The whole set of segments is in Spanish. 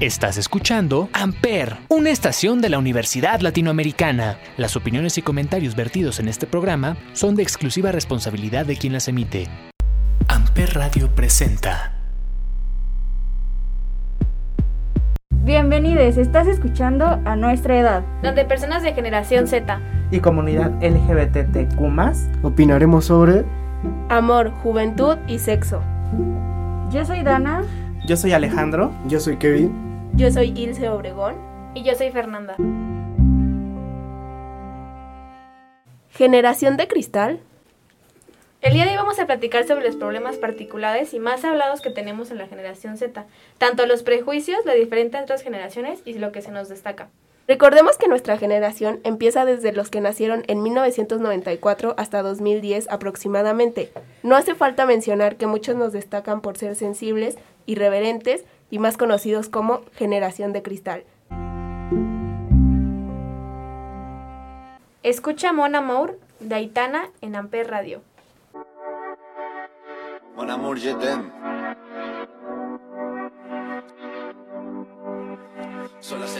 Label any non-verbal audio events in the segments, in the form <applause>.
Estás escuchando Amper, una estación de la Universidad Latinoamericana. Las opiniones y comentarios vertidos en este programa son de exclusiva responsabilidad de quien las emite. Amper Radio presenta. Bienvenidos, estás escuchando a nuestra edad, donde personas de generación Z y comunidad LGBTQ opinaremos sobre amor, juventud y sexo. Yo soy Dana. Yo soy Alejandro. Yo soy Kevin. Yo soy Ilse Obregón. Y yo soy Fernanda. Generación de cristal. El día de hoy vamos a platicar sobre los problemas particulares y más hablados que tenemos en la generación Z, tanto los prejuicios, las diferentes otras generaciones y lo que se nos destaca. Recordemos que nuestra generación empieza desde los que nacieron en 1994 hasta 2010 aproximadamente. No hace falta mencionar que muchos nos destacan por ser sensibles, irreverentes y más conocidos como Generación de Cristal. Escucha Mon Amour de Aitana en Amper Radio. Mon Amour, je Son las 6 de la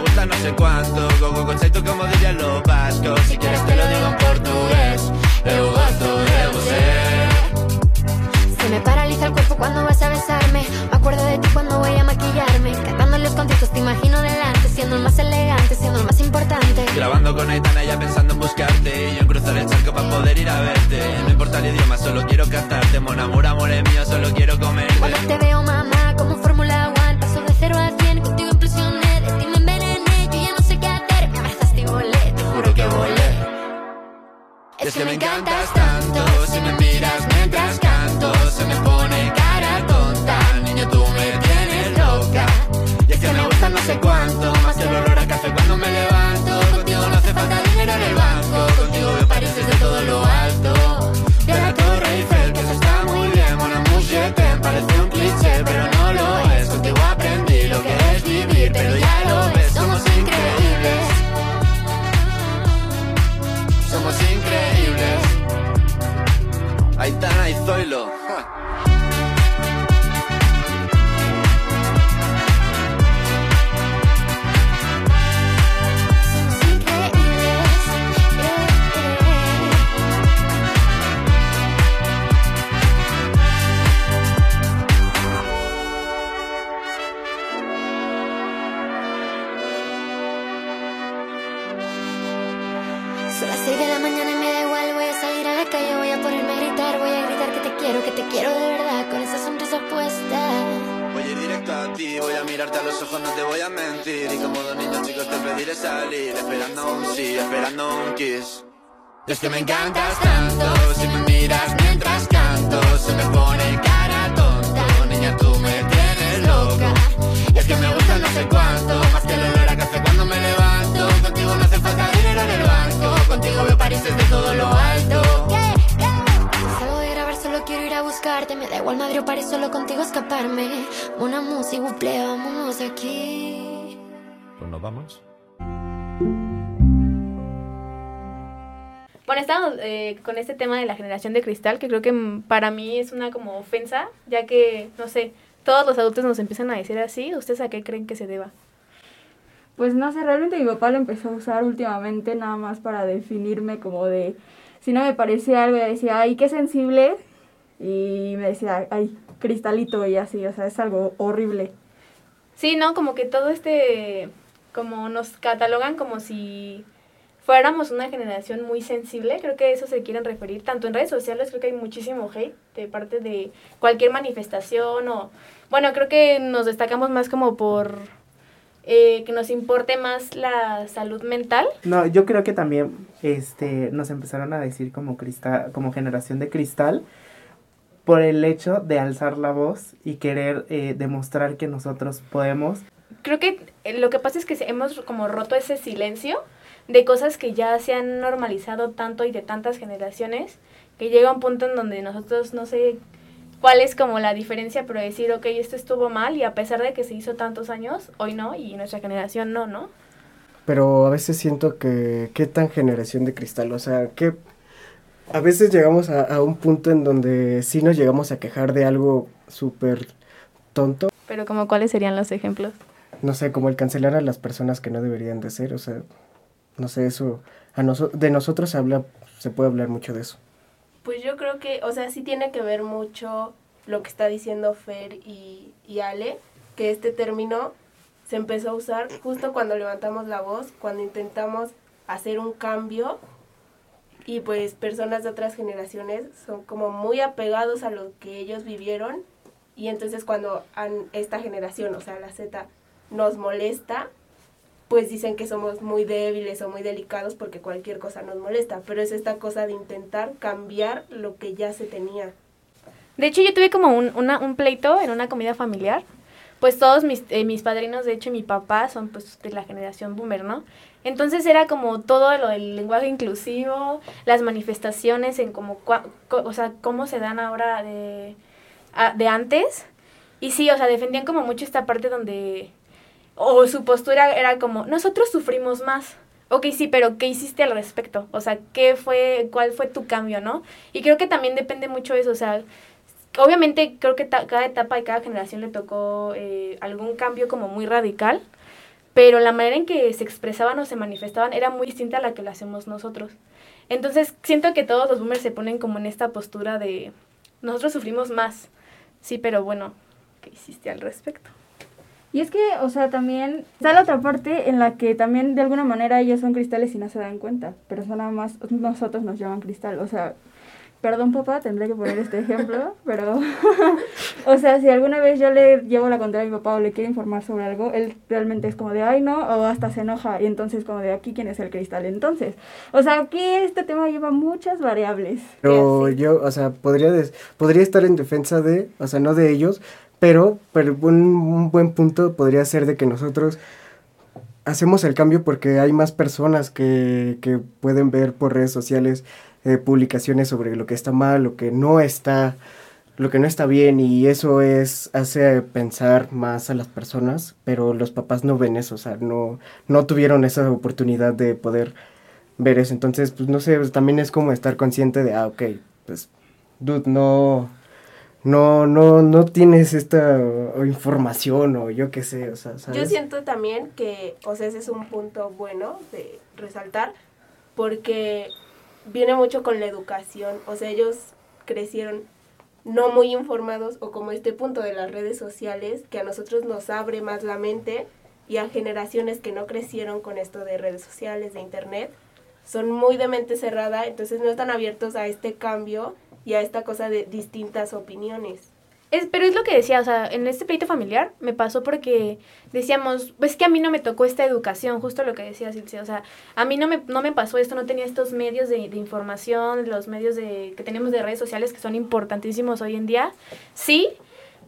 gusta no sé cuánto, go go tú como dirían los vascos. Si quieres te lo digo en portugués, eu gosto de você. Se me paraliza el cuerpo cuando vas a besarme. Me acuerdo de ti cuando voy a maquillarme. Cantando los conciertos te imagino delante, siendo el más elegante, siendo el más importante. Grabando con Aitana ya pensando en buscarte. Y yo en cruzar el charco para poder ir a verte. No importa el idioma, solo quiero cantarte. Mon amor, amor es mío, solo quiero comer. Cuando te veo, mamá, como Fórmula cero que me encantas tanto, si me Está, ahí Zoilo. Es que me encantas tanto, si me miras mientras canto, se me pone cara tonta. Niña, tú me tienes loca. Y es que me gusta no sé cuánto, más que el olor a café cuando me levanto. Contigo no hace falta dinero en el banco, contigo veo París desde todo lo alto. Salgo de grabar, solo quiero ir a buscarte. Me da igual Madrid o París, solo contigo escaparme. Una música, vámonos de aquí. Pues nos vamos. Bueno, estamos eh, con este tema de la generación de cristal, que creo que para mí es una como ofensa, ya que, no sé, todos los adultos nos empiezan a decir así. ¿Ustedes a qué creen que se deba? Pues no sé, realmente mi papá lo empezó a usar últimamente nada más para definirme como de, si no me parecía algo, decía, ay, qué sensible, y me decía, ay, cristalito y así, o sea, es algo horrible. Sí, ¿no? Como que todo este, como nos catalogan como si fuéramos una generación muy sensible, creo que eso se quieren referir, tanto en redes sociales, creo que hay muchísimo hate de parte de cualquier manifestación o, bueno, creo que nos destacamos más como por eh, que nos importe más la salud mental. No, yo creo que también este, nos empezaron a decir como, cristal, como generación de cristal, por el hecho de alzar la voz y querer eh, demostrar que nosotros podemos. Creo que eh, lo que pasa es que hemos como roto ese silencio de cosas que ya se han normalizado tanto y de tantas generaciones que llega un punto en donde nosotros no sé cuál es como la diferencia, pero decir, ok, esto estuvo mal y a pesar de que se hizo tantos años, hoy no y nuestra generación no, ¿no? Pero a veces siento que, ¿qué tan generación de cristal? O sea, que a veces llegamos a, a un punto en donde sí nos llegamos a quejar de algo súper tonto. Pero como cuáles serían los ejemplos. No sé, como el cancelar a las personas que no deberían de ser. O sea, no sé, eso, a noso- de nosotros se habla, se puede hablar mucho de eso. Pues yo creo que, o sea, sí tiene que ver mucho lo que está diciendo Fer y, y Ale, que este término se empezó a usar justo cuando levantamos la voz, cuando intentamos hacer un cambio y pues personas de otras generaciones son como muy apegados a lo que ellos vivieron y entonces cuando esta generación, o sea, la Z, nos molesta, pues dicen que somos muy débiles o muy delicados porque cualquier cosa nos molesta, pero es esta cosa de intentar cambiar lo que ya se tenía. De hecho, yo tuve como un, un pleito en una comida familiar. Pues todos mis, eh, mis padrinos, de hecho, y mi papá son pues de la generación boomer, ¿no? Entonces era como todo lo del lenguaje inclusivo, las manifestaciones en como, cua- o sea, cómo se dan ahora de, de antes. Y sí, o sea, defendían como mucho esta parte donde, o su postura era como, nosotros sufrimos más. Ok, sí, pero ¿qué hiciste al respecto? O sea, ¿qué fue, cuál fue tu cambio, no? Y creo que también depende mucho eso, o sea, obviamente creo que cada etapa y cada generación le tocó eh, algún cambio como muy radical, pero la manera en que se expresaban o se manifestaban era muy distinta a la que lo hacemos nosotros. Entonces siento que todos los boomers se ponen como en esta postura de nosotros sufrimos más, sí, pero bueno, ¿qué hiciste al respecto? Y es que, o sea, también está la otra parte en la que también de alguna manera ellos son cristales y no se dan cuenta, pero son nada más, nosotros nos llaman cristal, o sea, perdón papá, tendré que poner este ejemplo, <laughs> pero, <laughs> o sea, si alguna vez yo le llevo la contraria a mi papá o le quiero informar sobre algo, él realmente es como de, ay no, o hasta se enoja, y entonces como de, aquí quién es el cristal, entonces, o sea, aquí este tema lleva muchas variables. Pero yo, o sea, podría, des- podría estar en defensa de, o sea, no de ellos, pero, pero un, un buen punto podría ser de que nosotros hacemos el cambio porque hay más personas que, que pueden ver por redes sociales eh, publicaciones sobre lo que está mal, lo que no está, lo que no está bien y eso es hace pensar más a las personas, pero los papás no ven eso, o sea, no, no tuvieron esa oportunidad de poder ver eso. Entonces, pues no sé, pues, también es como estar consciente de, ah, ok, pues, dude, no, no, no, no tienes esta información o yo qué sé, o sea, ¿sabes? Yo siento también que, o sea, ese es un punto bueno de resaltar, porque viene mucho con la educación, o sea, ellos crecieron no muy informados o como este punto de las redes sociales que a nosotros nos abre más la mente y a generaciones que no crecieron con esto de redes sociales, de internet, son muy de mente cerrada, entonces no están abiertos a este cambio y a esta cosa de distintas opiniones. Es, pero es lo que decía, o sea, en este pleito familiar me pasó porque decíamos, pues que a mí no me tocó esta educación, justo lo que decía Silvia, o sea, a mí no me, no me pasó esto, no tenía estos medios de, de información, los medios de, que tenemos de redes sociales que son importantísimos hoy en día, sí,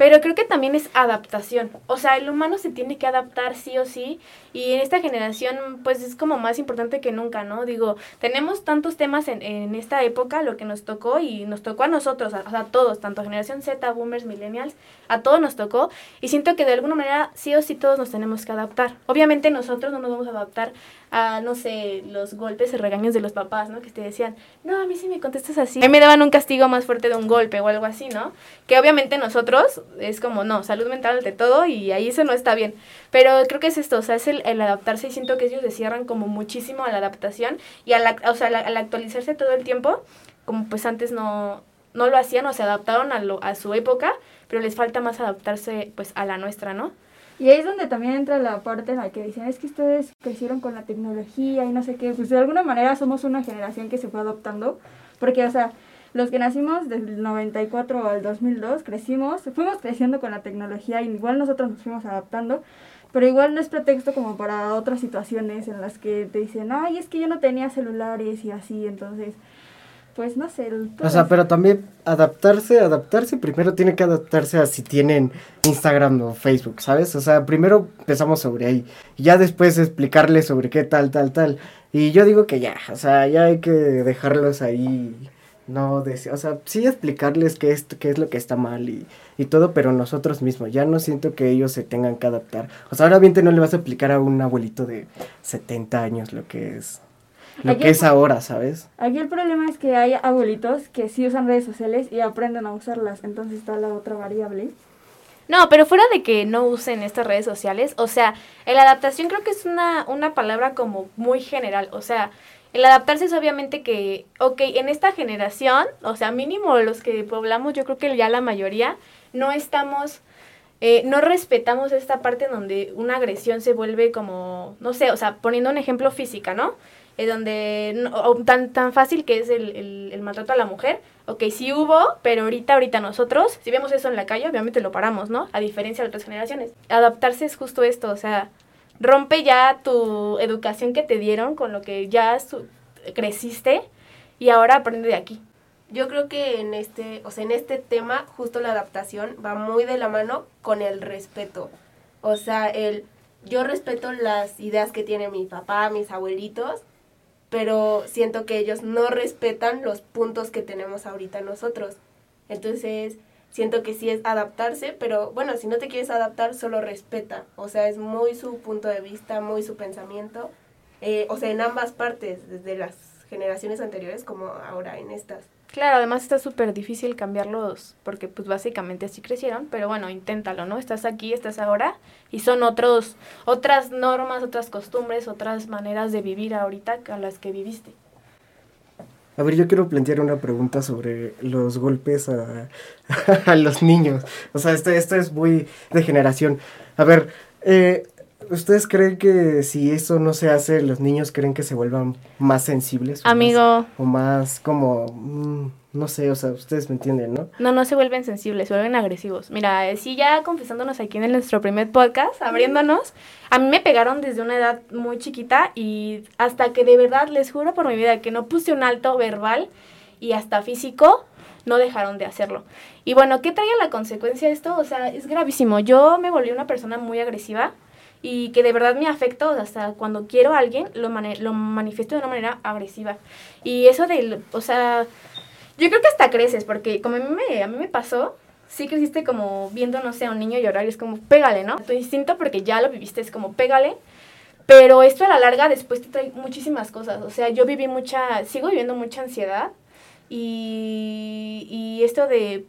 pero creo que también es adaptación, o sea, el humano se tiene que adaptar sí o sí, y en esta generación pues es como más importante que nunca, ¿no? Digo, tenemos tantos temas en, en esta época, lo que nos tocó y nos tocó a nosotros, a, a todos, tanto generación Z, boomers, millennials, a todos nos tocó y siento que de alguna manera sí o sí todos nos tenemos que adaptar. Obviamente nosotros no nos vamos a adaptar a, no sé, los golpes y regaños de los papás, ¿no? Que te decían, no, a mí sí me contestas así. A mí me daban un castigo más fuerte de un golpe o algo así, ¿no? Que obviamente nosotros es como, no, salud mental ante todo y ahí eso no está bien. Pero creo que es esto, o sea, es el, adaptarse y siento que ellos se cierran como muchísimo a la adaptación y a la, o sea, la- al actualizarse todo el tiempo, como pues antes no, no lo hacían o se adaptaron a, lo, a su época, pero les falta más adaptarse pues a la nuestra, ¿no? Y ahí es donde también entra la parte en la que dicen, es que ustedes crecieron con la tecnología y no sé qué, pues de alguna manera somos una generación que se fue adoptando, porque o sea, los que nacimos del 94 al 2002 crecimos, fuimos creciendo con la tecnología y igual nosotros nos fuimos adaptando, pero igual no es pretexto como para otras situaciones en las que te dicen, ay, es que yo no tenía celulares y así, entonces pues no sé. O sea, pero también adaptarse, adaptarse, primero tiene que adaptarse a si tienen Instagram o Facebook, ¿sabes? O sea, primero empezamos sobre ahí, y ya después explicarles sobre qué tal, tal, tal. Y yo digo que ya, o sea, ya hay que dejarlos ahí, no, dec- o sea, sí explicarles qué es, qué es lo que está mal y, y todo, pero nosotros mismos, ya no siento que ellos se tengan que adaptar. O sea, obviamente no le vas a explicar a un abuelito de 70 años lo que es, lo Aquí que es ahora, ¿sabes? Aquí el problema es que hay abuelitos que sí usan redes sociales y aprenden a usarlas, entonces está la otra variable. No, pero fuera de que no usen estas redes sociales, o sea, el adaptación creo que es una, una palabra como muy general, o sea, el adaptarse es obviamente que, ok, en esta generación, o sea, mínimo los que poblamos, yo creo que ya la mayoría, no estamos, eh, no respetamos esta parte donde una agresión se vuelve como, no sé, o sea, poniendo un ejemplo física, ¿no? Eh, donde tan, tan fácil que es el, el, maltrato a la mujer. Ok, sí hubo, pero ahorita, ahorita nosotros, si vemos eso en la calle, obviamente lo paramos, ¿no? A diferencia de otras generaciones. Adaptarse es justo esto, o sea, rompe ya tu educación que te dieron con lo que ya creciste y ahora aprende de aquí. Yo creo que en este, o sea, en este tema, justo la adaptación va muy de la mano con el respeto. O sea, el yo respeto las ideas que tiene mi papá, mis abuelitos, pero siento que ellos no respetan los puntos que tenemos ahorita nosotros. Entonces, siento que sí es adaptarse, pero bueno, si no te quieres adaptar, solo respeta. O sea, es muy su punto de vista, muy su pensamiento. Eh, o sea, en ambas partes, desde las generaciones anteriores como ahora en estas. Claro, además está súper difícil cambiarlos porque pues básicamente así crecieron, pero bueno, inténtalo, ¿no? Estás aquí, estás ahora y son otros otras normas, otras costumbres, otras maneras de vivir ahorita a las que viviste. A ver, yo quiero plantear una pregunta sobre los golpes a, <laughs> a los niños. O sea, esto, esto es muy de generación. A ver, eh, ¿ustedes creen que si eso no se hace, los niños creen que se vuelvan más sensibles? o más- Amigo, o más como, mm, no sé, o sea, ustedes me entienden, ¿no? no, no se vuelven sensibles, se vuelven agresivos. Mira, eh, sí, ya confesándonos aquí en el- nuestro primer podcast, abriéndonos, a mí me pegaron desde una edad muy chiquita y hasta que de verdad, les juro por mi vida, que no puse un alto verbal y hasta físico, no dejaron de hacerlo. Y bueno, ¿qué trae a la consecuencia esto? O sea, es gravísimo. Yo me volví una persona muy agresiva y que de verdad me afecto hasta cuando quiero a alguien, lo, lo manifiesto de una manera agresiva. Y eso del, o sea, yo creo que hasta creces, porque como a mí me, a mí me pasó, sí creciste como viendo, no sé, a un niño llorar y es como, pégale, ¿no? Tu instinto, porque ya lo viviste, es como, pégale. Pero esto a la larga después te trae muchísimas cosas. O sea, yo viví mucha, sigo viviendo mucha ansiedad y, y esto de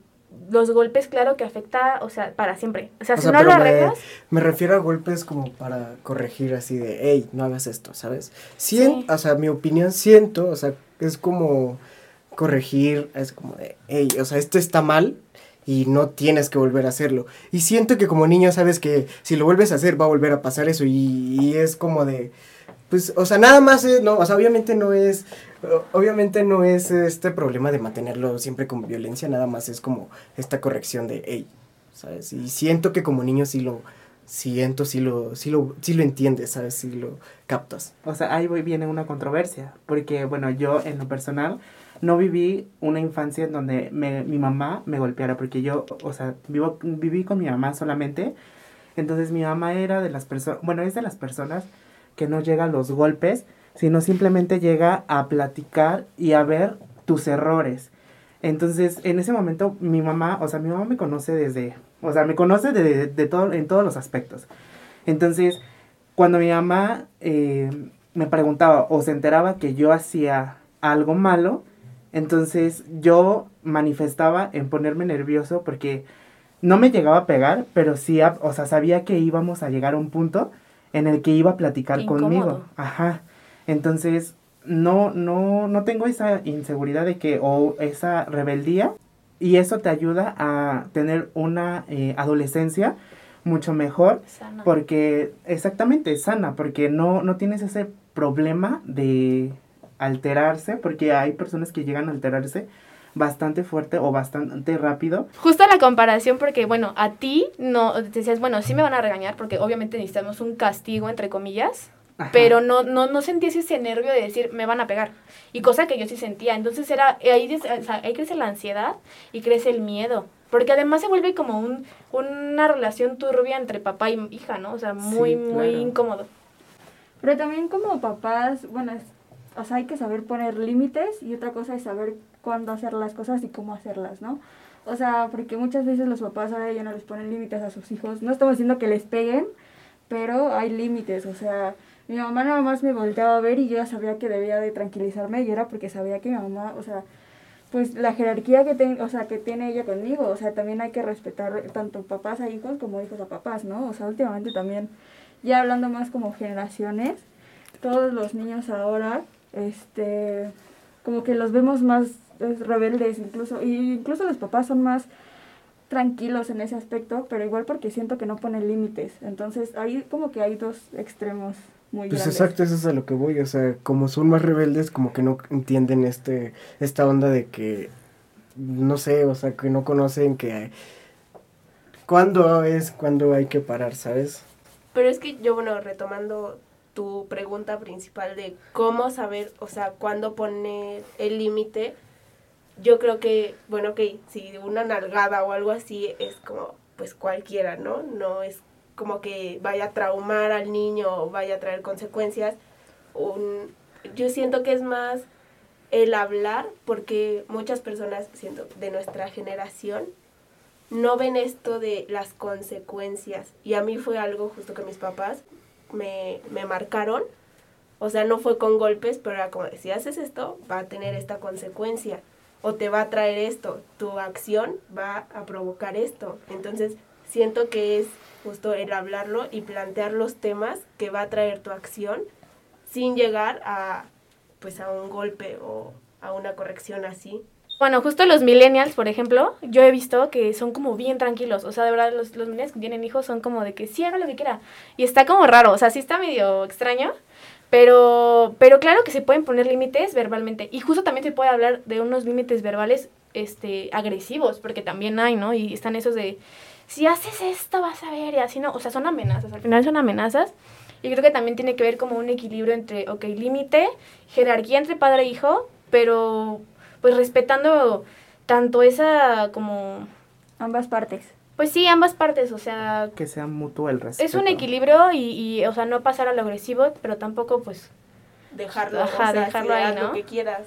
los golpes, claro que afecta, o sea, para siempre. O sea, O si sea, no lo pero me- arreglas, Me refiero a golpes como para corregir así de, hey, no hagas esto, ¿sabes? Sien- Sí. O sea, mi opinión siento, o sea, es como corregir, es como de, hey, o sea, esto está mal y no tienes que volver a hacerlo. Y siento que como niño sabes que si lo vuelves a hacer va a volver a pasar eso y, y es como de, pues, o sea, nada más, es, no, o sea, obviamente no es, obviamente no es este problema de mantenerlo siempre con violencia, nada más es como esta corrección de, hey, ¿sabes? Y siento que como niño sí lo siento, sí lo, sí lo, sí lo entiendes, ¿sabes? Sí lo captas. O sea, ahí viene una controversia, porque bueno, yo en lo personal no viví una infancia en donde mi mamá me golpeara, porque yo, o sea, vivo, viví con mi mamá solamente, entonces mi mamá era de las personas, bueno, es de las personas que no llega los golpes, sino simplemente llega a platicar y a ver tus errores. Entonces, en ese momento, mi mamá, o sea, mi mamá me conoce desde, o sea, me conoce de, de todo, en todos los aspectos. Entonces, cuando mi mamá eh, me preguntaba o se enteraba que yo hacía algo malo, entonces yo manifestaba en ponerme nervioso porque no me llegaba a pegar, pero sí, a- o sea, sabía que íbamos a llegar a un punto en el que iba a platicar Incómodo. conmigo. Ajá. Entonces, no, no, no tengo esa inseguridad de que, o esa rebeldía, y eso te ayuda a tener una eh, adolescencia mucho mejor sana. porque, exactamente, sana, porque no, no tienes ese problema de alterarse, porque hay personas que llegan a alterarse bastante fuerte o bastante rápido. Justo la comparación porque, bueno, a ti no, decías, bueno, sí me van a regañar porque obviamente necesitamos un castigo, entre comillas, Ajá. pero no, no, no sentías ese nervio de decir, me van a pegar. Y cosa que yo sí sentía. Entonces era, ahí, des- o sea, ahí crece la ansiedad y crece el miedo. Porque además se vuelve como un, una relación turbia entre papá y hija, ¿no? O sea, muy, Sí, muy incómodo. Pero también como papás, bueno, es- o sea, hay que saber poner límites y otra cosa es saber cuándo hacer las cosas y cómo hacerlas, ¿no? O sea, porque muchas veces los papás ahora ya no les ponen límites a sus hijos. No estamos diciendo que les peguen, pero hay límites. O sea, mi mamá nada más me volteaba a ver y yo ya sabía que debía de tranquilizarme y era porque sabía que mi mamá, o sea, pues la jerarquía que, ten- o sea, que tiene ella conmigo. O sea, también hay que respetar tanto papás a hijos como hijos a papás, ¿no? O sea, últimamente también, ya hablando más como generaciones, todos los niños ahora, este, como que los vemos más rebeldes, incluso, y incluso los papás son más tranquilos en ese aspecto, pero igual porque siento que no ponen límites. Entonces, ahí como que hay dos extremos muy Pues grandes. exacto, eso es a lo que voy, o sea, como son más rebeldes, como que no entienden este, esta onda de que, no sé, o sea, que no conocen que cuándo es cuando hay que parar, ¿sabes? Pero es que yo, bueno, retomando tu pregunta principal de cómo saber, o sea, cuándo poner el límite, yo creo que, bueno, ok, si una nalgada o algo así es como, pues cualquiera, ¿no? No es como que vaya a traumar al niño o vaya a traer consecuencias. Un, yo siento que es más el hablar, porque muchas personas, siento, de nuestra generación, no ven esto de las consecuencias. Y a mí fue algo justo que mis papás me, me marcaron. O sea, no fue con golpes, pero era como, si haces esto, va a tener esta consecuencia. O te va a traer esto. Tu acción va a provocar esto. Entonces, siento que es justo el hablarlo y plantear los temas que va a traer tu acción sin llegar a, pues, a un golpe o a una corrección así. Bueno, justo los millennials, por ejemplo, yo he visto que son como bien tranquilos. O sea, de verdad, los, los millennials que tienen hijos son como de que sí, haga lo que quiera. Y está como raro, o sea, sí está medio extraño. Pero, pero claro que se pueden poner límites verbalmente. Y justo también se puede hablar de unos límites verbales este, agresivos, porque también hay, ¿no? Y están esos de, si haces esto vas a ver, y así no. O sea, son amenazas, al final son amenazas. Y creo que también tiene que ver como un equilibrio entre, ok, límite, jerarquía entre padre e hijo, pero pues respetando tanto esa como, Ambas partes. pues sí, ambas partes, o sea, Que sea mutuo el respeto. es un equilibrio y, y, o sea, no pasar a lo agresivo, pero tampoco pues Dejarlo, Ajá, o sea, dejarlo ahí, ¿no? lo que quieras.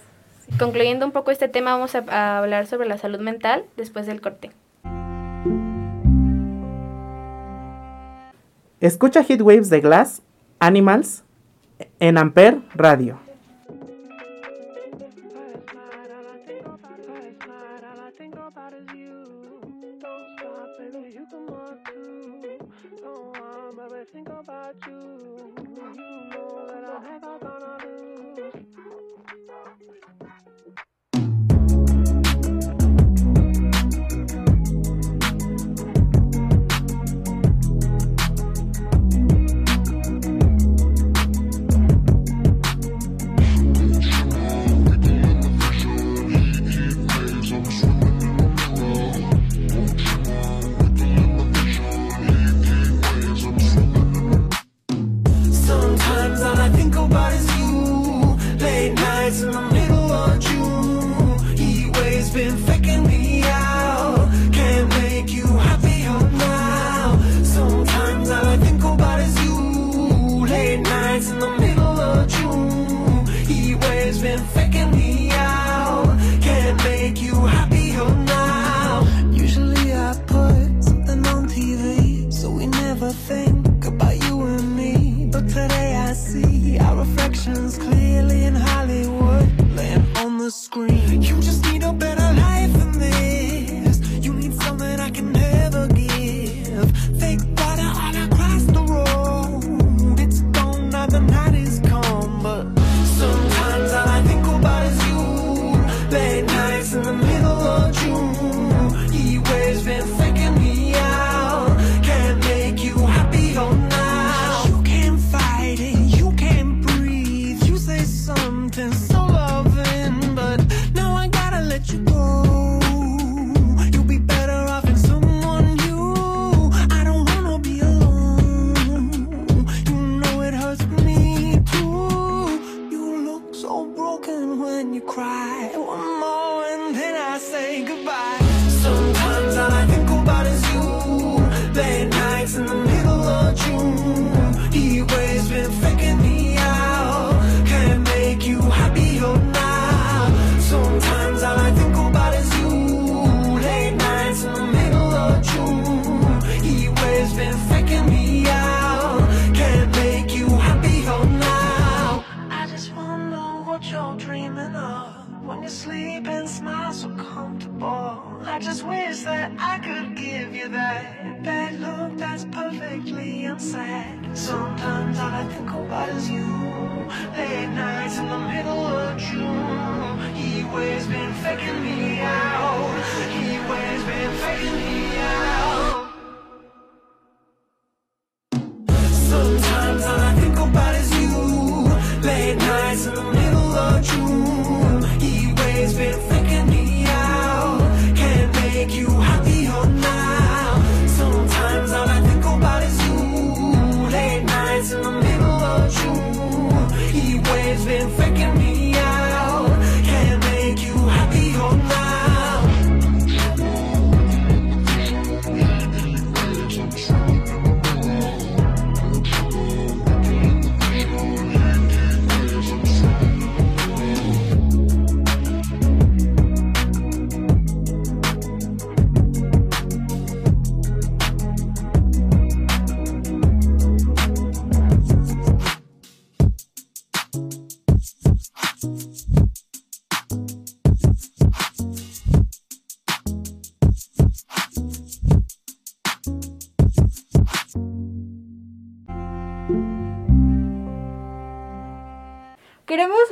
concluyendo un poco este tema, vamos a, a hablar sobre la salud mental después del corte. Escucha Heatwaves de Glass, Animals, en Amper Radio. Faking me always been faking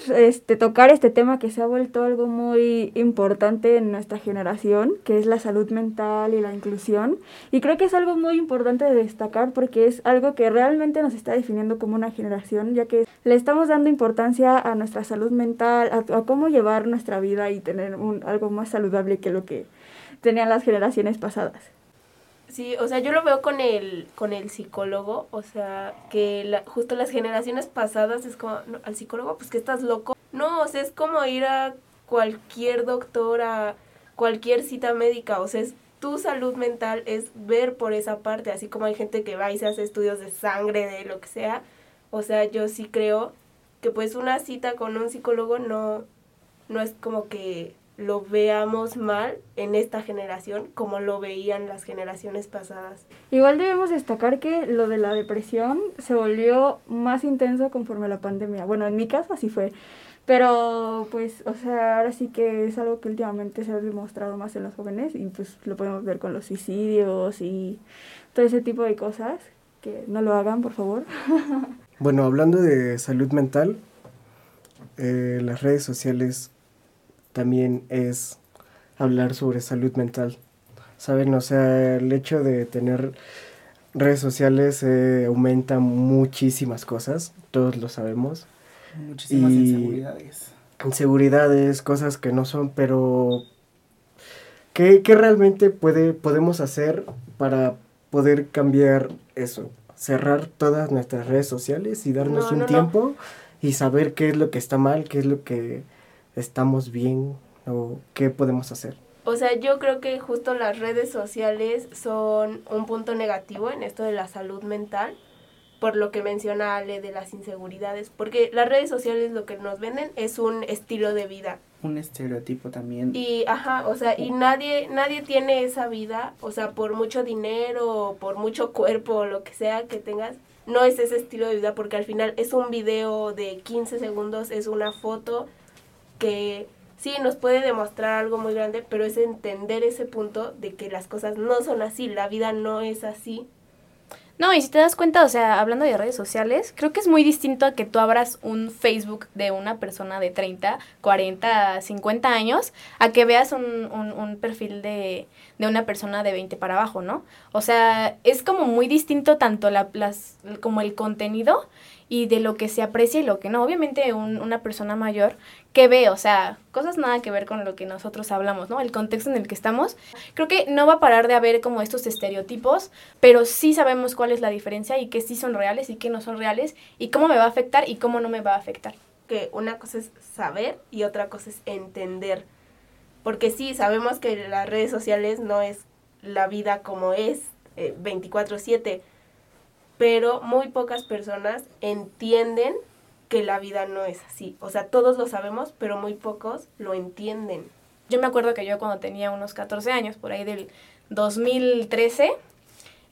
este, tocar este tema que se ha vuelto algo muy importante en nuestra generación, que es la salud mental y la inclusión. Y creo que es algo muy importante de destacar porque es algo que realmente nos está definiendo como una generación, ya que le estamos dando importancia a nuestra salud mental, a, cómo llevar nuestra vida y tener un, algo más saludable que lo que tenían las generaciones pasadas. Sí, o sea, yo lo veo con el, con el psicólogo, o sea, que la, justo las generaciones pasadas es como, no, al psicólogo, pues que estás loco. No, o sea, es como ir a cualquier doctor, a cualquier cita médica, o sea, es tu salud mental es ver por esa parte, así como hay gente que va y se hace estudios de sangre, de lo que sea, o sea, yo sí creo que pues una cita con un psicólogo no, no es como que lo veamos mal en esta generación como lo veían las generaciones pasadas. Igual debemos destacar que lo de la depresión se volvió más intenso conforme la pandemia. Bueno, en mi caso así fue. Pero pues, o sea, ahora sí que es algo que últimamente se ha demostrado más en los jóvenes y pues lo podemos ver con los suicidios y todo ese tipo de cosas. Que no lo hagan, por favor. <laughs> Bueno, hablando de salud mental, eh, las redes sociales también es hablar sobre salud mental. ¿Saben? O sea, el hecho de tener redes sociales eh, aumenta muchísimas cosas, todos lo sabemos. Muchísimas Y- inseguridades. Inseguridades, cosas que no son, pero ¿qué, qué realmente puede, podemos hacer para poder cambiar eso? Cerrar todas nuestras redes sociales y darnos No, un no, no. tiempo y saber qué es lo que está mal, qué es lo que estamos bien o qué podemos hacer. O sea, yo creo que justo las redes sociales son un punto negativo en esto de la salud mental, por lo que menciona Ale de las inseguridades, porque las redes sociales lo que nos venden es un estilo de vida. Un estereotipo también. Y, ajá, o sea, y nadie, nadie tiene esa vida, o sea, por mucho dinero, o por mucho cuerpo, o lo que sea que tengas, no es ese estilo de vida, porque al final es un video de 15 segundos, es una foto que sí nos puede demostrar algo muy grande, pero es entender ese punto de que las cosas no son así, la vida no es así. No, y si te das cuenta, o sea, hablando de redes sociales, creo que es muy distinto a que tú abras un Facebook de una persona de 30, 40, 50 años, a que veas un, un, un perfil de, de una persona de 20 para abajo, ¿no? O sea, es como muy distinto tanto la, las, como el contenido y de lo que se aprecia y lo que no. Obviamente un- una persona mayor que ve, o sea, cosas nada que ver con lo que nosotros hablamos, ¿no? El contexto en el que estamos. Creo que no va a parar de haber como estos estereotipos, pero sí sabemos cuál es la diferencia y qué sí son reales y qué no son reales y cómo me va a afectar y cómo no me va a afectar. que una cosa es saber y otra cosa es entender. Porque sí, sabemos que las redes sociales no es la vida como es eh, 24/7, pero muy pocas personas entienden que la vida no es así. O sea, todos lo sabemos, pero muy pocos lo entienden. Yo me acuerdo que yo cuando tenía unos 14 años, por ahí del 2013,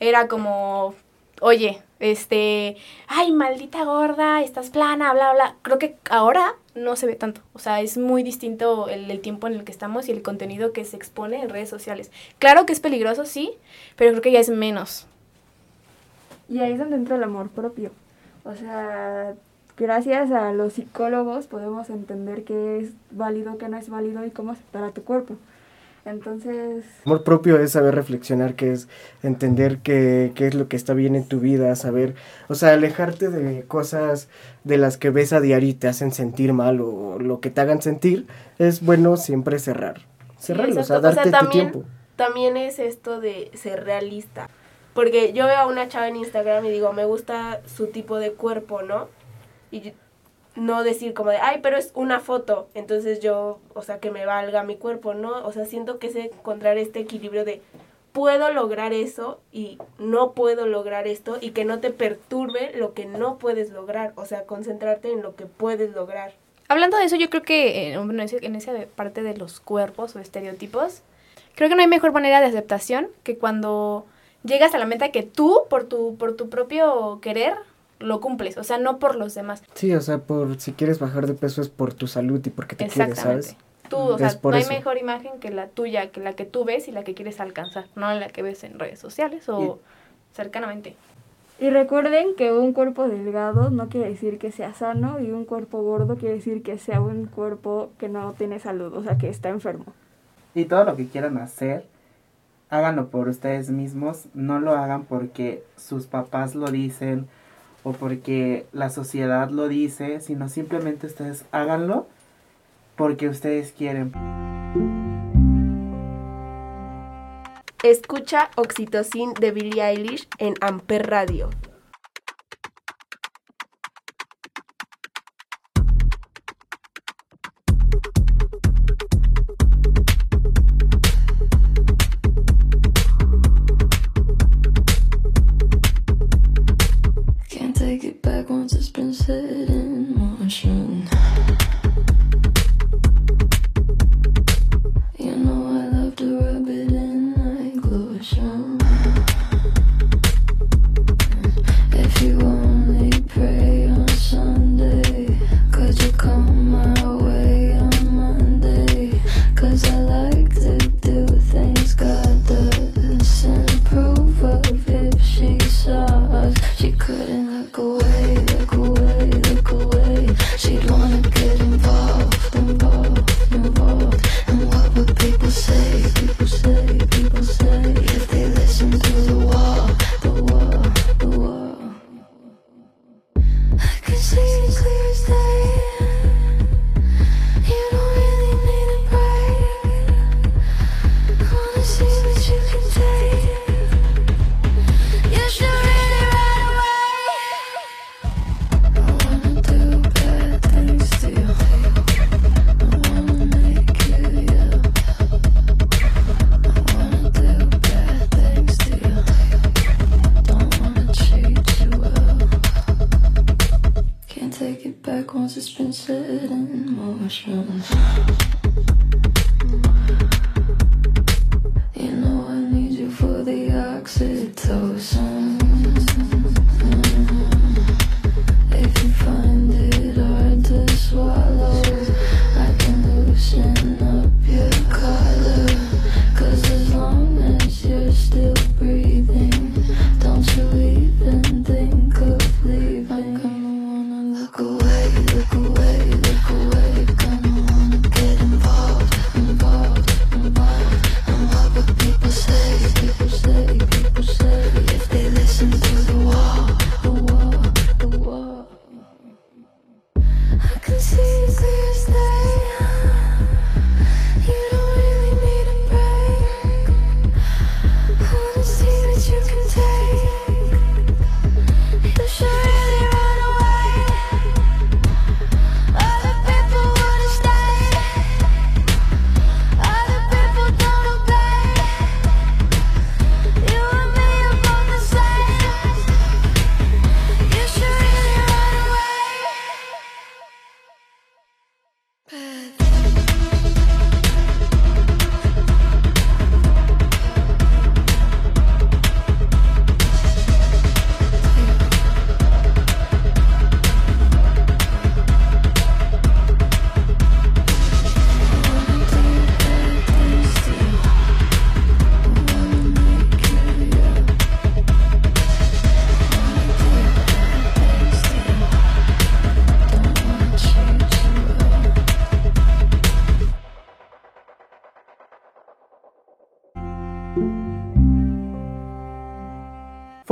era como, oye, este, ay, maldita gorda, estás plana, bla, bla. Creo que ahora no se ve tanto. O sea, es muy distinto el, el tiempo en el que estamos y el contenido que se expone en redes sociales. Claro que es peligroso, sí, pero creo que ya es menos. Y ahí es donde entra el amor propio. O sea, gracias a los psicólogos podemos entender qué es válido, qué no es válido y cómo aceptar a tu cuerpo. Entonces, Amor propio es saber reflexionar, que es entender qué, qué es lo que está bien en tu vida, saber, o sea, alejarte de cosas de las que ves a diario y te hacen sentir mal o lo que te hagan sentir, es bueno siempre cerrar. Cerrarlo, o sea, exacto. O sea, darte tu tiempo. También es esto de ser realista. Porque yo veo a una chava en Instagram y digo, me gusta su tipo de cuerpo, ¿no? Y no decir como de, ay, pero es una foto, entonces yo, o sea, que me valga mi cuerpo, ¿no? O sea, siento que es encontrar este equilibrio de, puedo lograr eso y no puedo lograr esto y que no te perturbe lo que no puedes lograr, o sea, concentrarte en lo que puedes lograr. Hablando de eso, yo creo que eh, en esa parte de los cuerpos o estereotipos, creo que no hay mejor manera de aceptación que cuando llegas a la meta que tú, por tu, por tu propio querer, lo cumples, o sea, no por los demás. Sí, o sea, por si quieres bajar de peso es por tu salud y porque te quieres, Exactamente. ¿sabes? Tú, o Es sea, por no hay eso. mejor imagen que la tuya, que la que tú ves y la que quieres alcanzar, no la que ves en redes sociales o cercanamente. y recuerden que un cuerpo delgado no quiere decir que sea sano y un cuerpo gordo quiere decir que sea un cuerpo que no tiene salud, o sea, que está enfermo. Y todo lo que quieran hacer, háganlo por ustedes mismos, no lo hagan porque sus papás lo dicen o porque la sociedad lo dice, sino simplemente ustedes háganlo porque ustedes quieren. Escucha Oxitocin de Billie Eilish en Amper Radio. Take it back once it's been set in motion.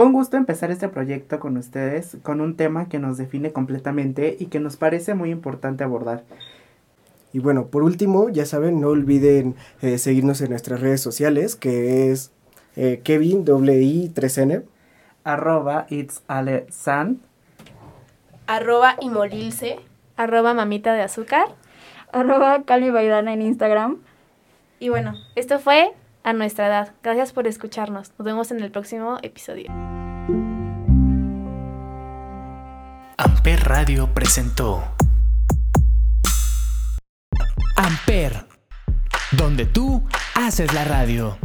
Fue un gusto empezar este proyecto con ustedes, con un tema que nos define completamente y que nos parece muy importante abordar. Y bueno, por último, ya saben, no olviden eh, seguirnos en nuestras redes sociales, que es eh, Kevin I 3N. Arroba it's Ale San. Arroba. Arroba mamita de azúcar. Arroba Calvi Baidana en Instagram. Y bueno, esto fue a nuestra edad. Gracias por escucharnos. Nos vemos en el próximo episodio. Amper Radio presentó Amper, donde tú haces la radio.